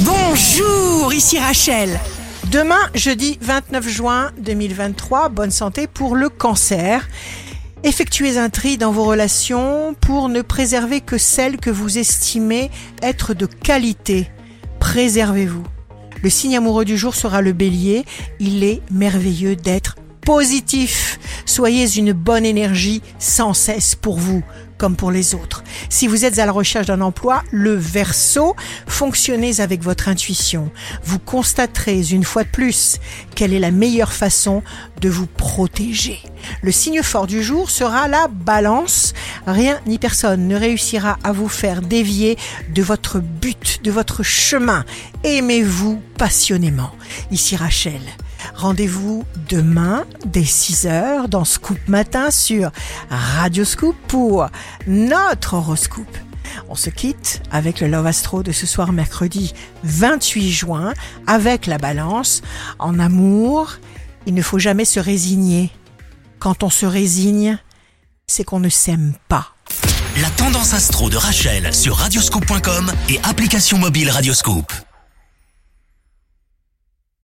Bonjour, ici Rachel. Demain, jeudi 29 juin 2023, bonne santé pour le cancer. Effectuez un tri dans vos relations pour ne préserver que celles que vous estimez être de qualité. Préservez-vous. Le signe amoureux du jour sera le bélier. Il est merveilleux d'être positif. Soyez une bonne énergie sans cesse pour vous comme pour les autres. Si vous êtes à la recherche d'un emploi, le verso, fonctionnez avec votre intuition. Vous constaterez une fois de plus quelle est la meilleure façon de vous protéger. Le signe fort du jour sera la balance. Rien ni personne ne réussira à vous faire dévier de votre but, de votre chemin. Aimez-vous passionnément. Ici Rachel. Rendez-vous demain dès 6h dans Scoop Matin sur Radio Scoop pour notre horoscope. On se quitte avec le Love Astro de ce soir mercredi 28 juin avec la balance. En amour, il ne faut jamais se résigner. Quand on se résigne, c'est qu'on ne s'aime pas. La tendance astro de Rachel sur radioscope.com et application mobile Radioscope.